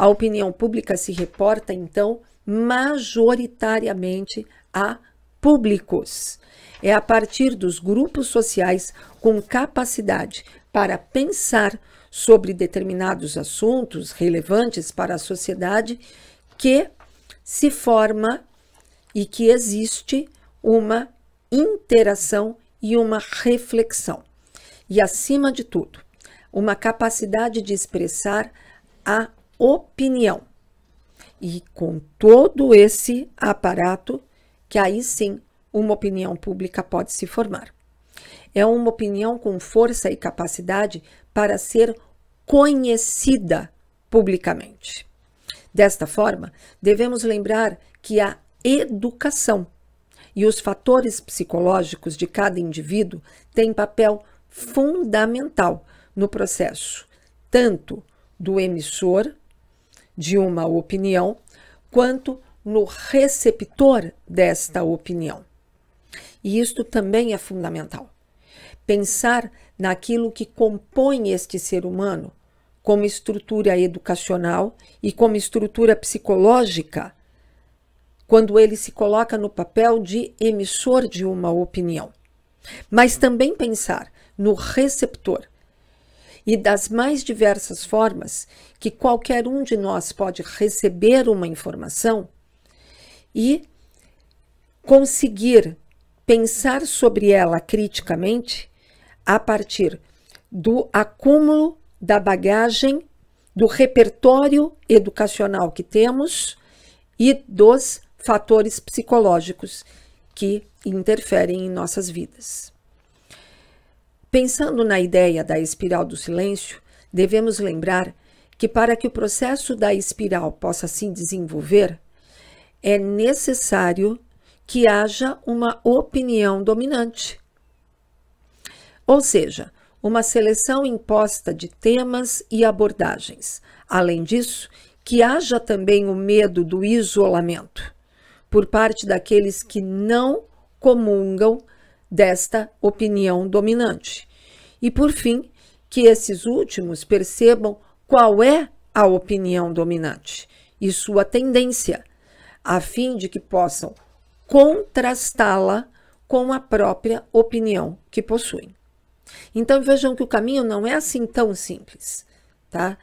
A opinião pública se reporta, então, majoritariamente a públicos. É a partir dos grupos sociais com capacidade para pensar sobre determinados assuntos relevantes para a sociedade que se forma e que existe uma interação e uma reflexão. E, acima de tudo, uma capacidade de expressar a opinião. E com todo esse aparato, que aí sim uma opinião pública pode se formar. É uma opinião com força e capacidade para ser conhecida publicamente. Desta forma, devemos lembrar que a educação e os fatores psicológicos de cada indivíduo têm papel fundamental no processo, tanto do emissor de uma opinião, quanto no receptor desta opinião. E isto também é fundamental. Pensar naquilo que compõe este ser humano como estrutura educacional e como estrutura psicológica, quando ele se coloca no papel de emissor de uma opinião. Mas também pensar no receptor, e das mais diversas formas que qualquer um de nós pode receber uma informação e conseguir pensar sobre ela criticamente a partir do acúmulo da bagagem, do repertório educacional que temos e dos fatores psicológicos que interferem em nossas vidas. Pensando na ideia da espiral do silêncio, devemos lembrar que para que o processo da espiral possa se desenvolver, é necessário que haja uma opinião dominante. Ou seja, uma seleção imposta de temas e abordagens. Além disso, que haja também o medo do isolamento por parte daqueles que não comungam desta opinião dominante. E, por fim, que esses últimos percebam qual é a opinião dominante e sua tendência, a fim de que possam contrastá-la com a própria opinião que possuem. Então vejam que o caminho não é assim tão simples, tá?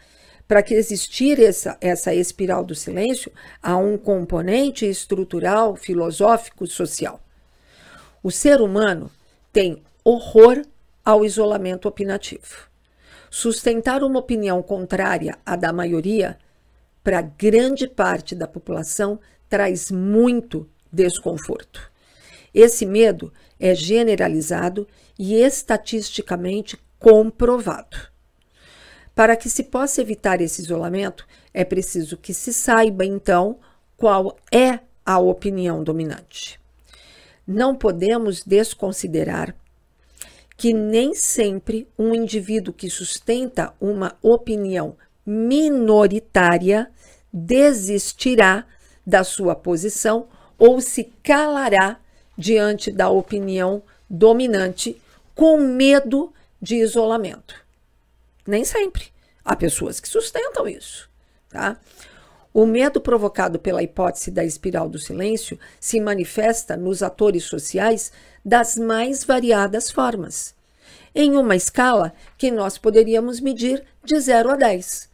Para que existir essa, essa espiral do silêncio, há um componente estrutural, filosófico, social. O ser humano tem horror ao isolamento opinativo. Sustentar uma opinião contrária à da maioria, para grande parte da população, traz muito desconforto. Esse medo é generalizado e estatisticamente comprovado. Para que se possa evitar esse isolamento, é preciso que se saiba, então, qual é a opinião dominante. Não podemos desconsiderar que nem sempre um indivíduo que sustenta uma opinião minoritária desistirá da sua posição ou se calará diante da opinião dominante com medo de isolamento. Nem sempre. Há pessoas que sustentam isso, tá? O medo provocado pela hipótese da espiral do silêncio se manifesta nos atores sociais das mais variadas formas, em uma escala que nós poderíamos medir de 0 a 10.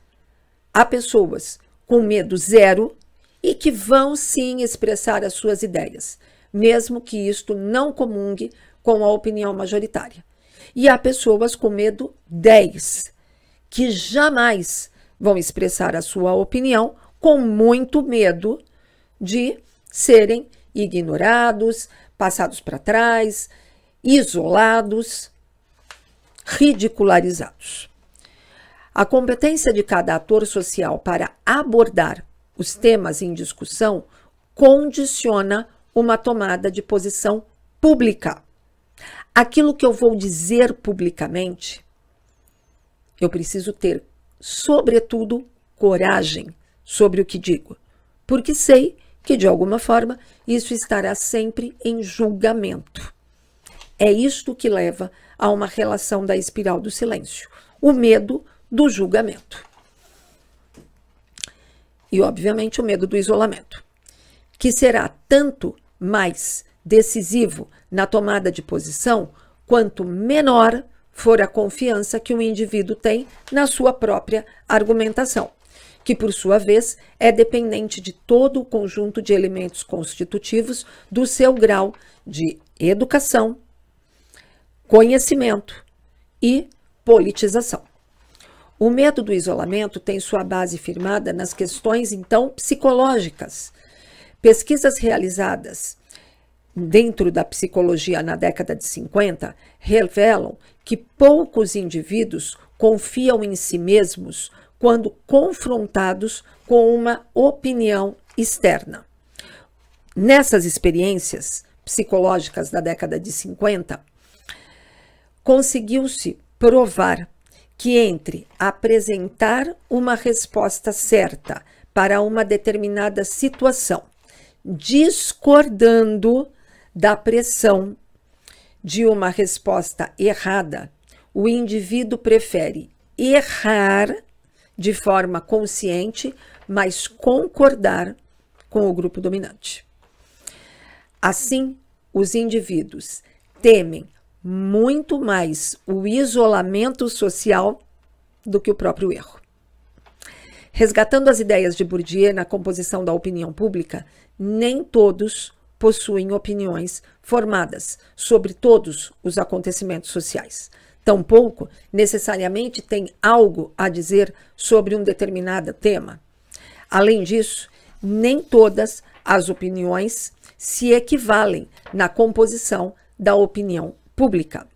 Há pessoas com medo zero e que vão sim expressar as suas ideias, mesmo que isto não comungue com a opinião majoritária. E há pessoas com medo 10, que jamais vão expressar a sua opinião com muito medo de serem ignorados, passados para trás, isolados, ridicularizados. A competência de cada ator social para abordar os temas em discussão condiciona uma tomada de posição pública. Aquilo que eu vou dizer publicamente, eu preciso ter, sobretudo, coragem sobre o que digo, porque sei que, de alguma forma, isso estará sempre em julgamento. É isto que leva a uma relação da espiral do silêncio, o medo do julgamento. E, obviamente, o medo do isolamento, que será tanto mais decisivo na tomada de posição quanto menor for a confiança que o indivíduo tem na sua própria argumentação que, por sua vez, é dependente de todo o conjunto de elementos constitutivos do seu grau de educação, conhecimento e politização. O medo do isolamento tem sua base firmada nas questões, então, psicológicas. Pesquisas realizadas dentro da psicologia na década de 50 revelam que poucos indivíduos confiam em si mesmos quando confrontados com uma opinião externa. Nessas experiências psicológicas da década de 50, conseguiu-se provar que entre apresentar uma resposta certa para uma determinada situação, discordando da pressão de uma resposta errada, o indivíduo prefere errar de forma consciente, mas concordar com o grupo dominante. Assim, os indivíduos temem muito mais o isolamento social do que o próprio erro. Resgatando as ideias de Bourdieu na composição da opinião pública, nem todos possuem opiniões formadas sobre todos os acontecimentos sociais tampouco necessariamente tem algo a dizer sobre um determinado tema. Além disso, nem todas as opiniões se equivalem na composição da opinião pública,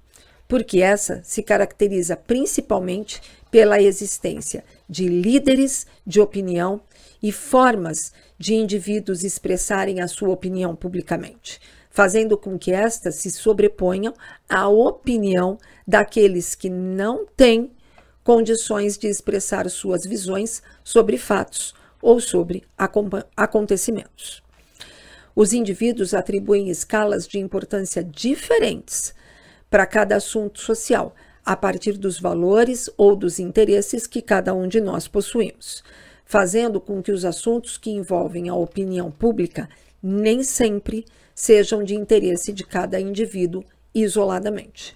porque essa se caracteriza principalmente pela existência de líderes de opinião e formas de indivíduos expressarem a sua opinião publicamente, fazendo com que esta se sobreponham à opinião daqueles que não têm condições de expressar suas visões sobre fatos ou sobre acontecimentos. Os indivíduos atribuem escalas de importância diferentes para cada assunto social, a partir dos valores ou dos interesses que cada um de nós possuímos, fazendo com que os assuntos que envolvem a opinião pública nem sempre sejam de interesse de cada indivíduo isoladamente.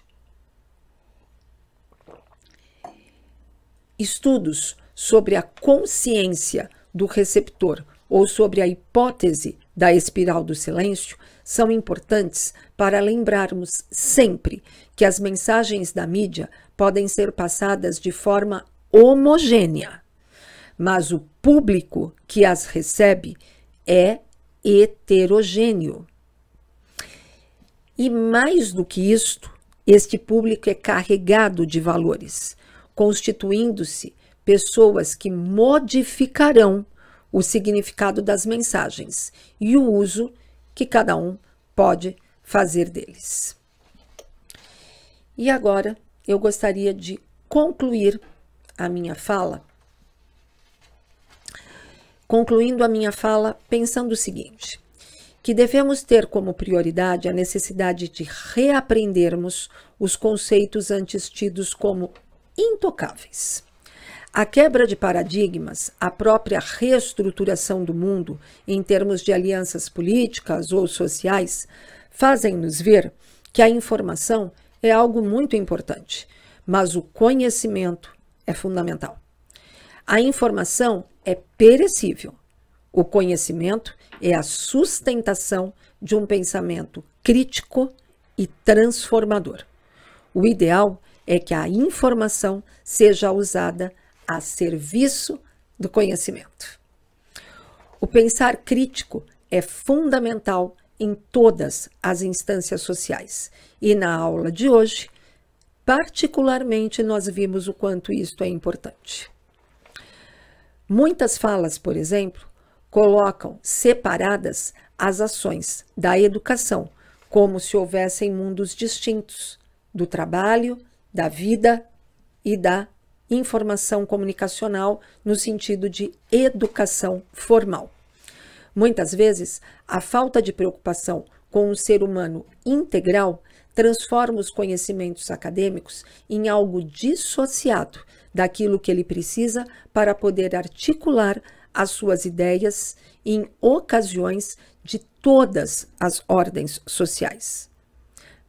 Estudos sobre a consciência do receptor ou sobre a hipótese da espiral do silêncio são importantes para lembrarmos sempre que as mensagens da mídia podem ser passadas de forma homogênea, mas o público que as recebe é heterogêneo. E mais do que isto, este público é carregado de valores, constituindo-se pessoas que modificarão o significado das mensagens e o uso que cada um pode fazer deles. E agora eu gostaria de concluir a minha fala, concluindo a minha fala pensando o seguinte: que devemos ter como prioridade a necessidade de reaprendermos os conceitos antes tidos como intocáveis. A quebra de paradigmas, a própria reestruturação do mundo em termos de alianças políticas ou sociais, fazem-nos ver que a informação é algo muito importante, mas o conhecimento é fundamental. A informação é perecível. O conhecimento é a sustentação de um pensamento crítico e transformador. O ideal é que a informação seja usada a serviço do conhecimento. O pensar crítico é fundamental em todas as instâncias sociais. E na aula de hoje, particularmente, nós vimos o quanto isto é importante. Muitas falas, por exemplo, colocam separadas as ações da educação, como se houvessem mundos distintos do trabalho, da vida e da informação comunicacional no sentido de educação formal. Muitas vezes, a falta de preocupação com o ser humano integral transforma os conhecimentos acadêmicos em algo dissociado daquilo que ele precisa para poder articular as suas ideias em ocasiões de todas as ordens sociais.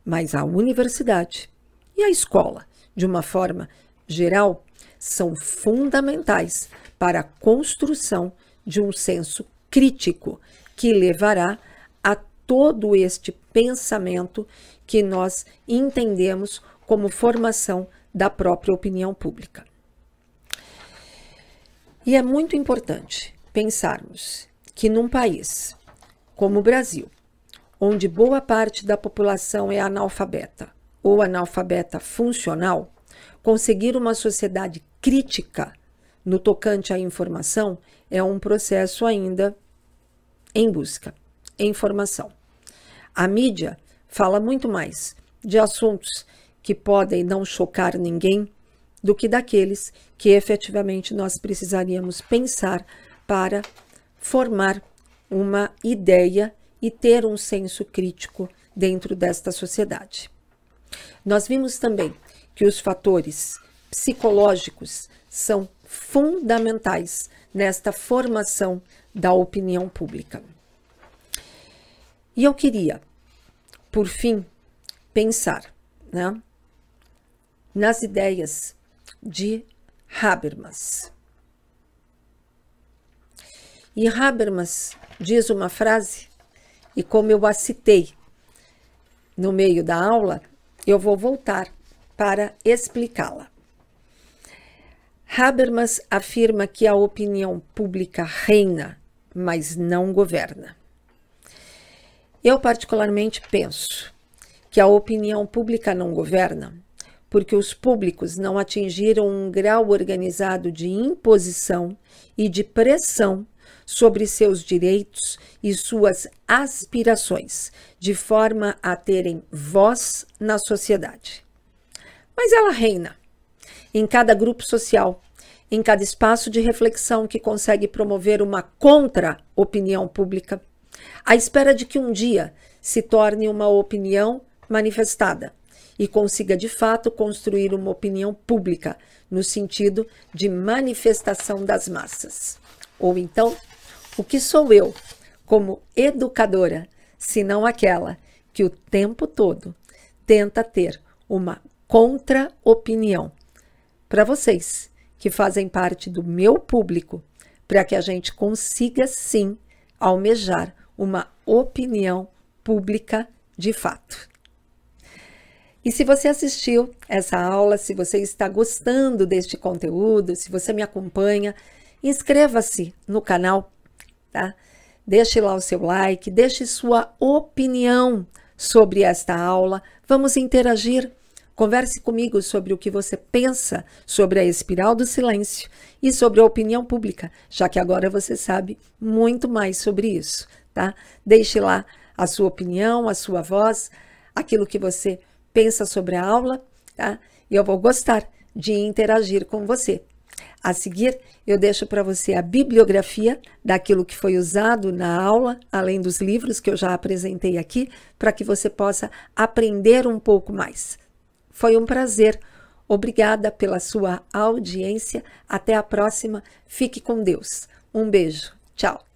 Mas a universidade e a escola, de uma forma geral, são fundamentais para a construção de um senso crítico que levará a todo este pensamento que nós entendemos como formação da própria opinião pública. E é muito importante pensarmos que num país como o Brasil, onde boa parte da população é analfabeta ou analfabeta funcional, conseguir uma sociedade crítica no tocante à informação é um processo ainda em busca, em formação. A mídia fala muito mais de assuntos que podem não chocar ninguém do que daqueles que efetivamente nós precisaríamos pensar para formar uma ideia e ter um senso crítico dentro desta sociedade. Nós vimos também que os fatores psicológicos são fundamentais nesta formação da opinião pública. E eu queria, por fim, pensar né, nas ideias de Habermas. E Habermas diz uma frase, e como eu a citei no meio da aula, eu vou voltar para explicá-la. Habermas afirma que a opinião pública reina, mas não governa. Eu, particularmente, penso que a opinião pública não governa porque os públicos não atingiram um grau organizado de imposição e de pressão sobre seus direitos e suas aspirações, de forma a terem voz na sociedade. Mas ela reina em cada grupo social, em cada espaço de reflexão que consegue promover uma contra-opinião pública, à espera de que um dia se torne uma opinião manifestada e consiga de fato construir uma opinião pública no sentido de manifestação das massas. Ou então, o que sou eu, como educadora, se não aquela que o tempo todo tenta ter uma contra-opinião para vocês que fazem parte do meu público, para que a gente consiga sim almejar uma opinião pública de fato. E se você assistiu essa aula, se você está gostando deste conteúdo, se você me acompanha, inscreva-se no canal, tá? Deixe lá o seu like, deixe sua opinião sobre esta aula. Vamos interagir. Converse comigo sobre o que você pensa sobre a espiral do silêncio e sobre a opinião pública, já que agora você sabe muito mais sobre isso, tá? Deixe lá a sua opinião, a sua voz, aquilo que você pensa sobre a aula, tá? E eu vou gostar de interagir com você. A seguir, eu deixo para você a bibliografia daquilo que foi usado na aula, além dos livros que eu já apresentei aqui, para que você possa aprender um pouco mais. Foi um prazer. Obrigada pela sua audiência. Até a próxima. Fique com Deus. Um beijo. Tchau.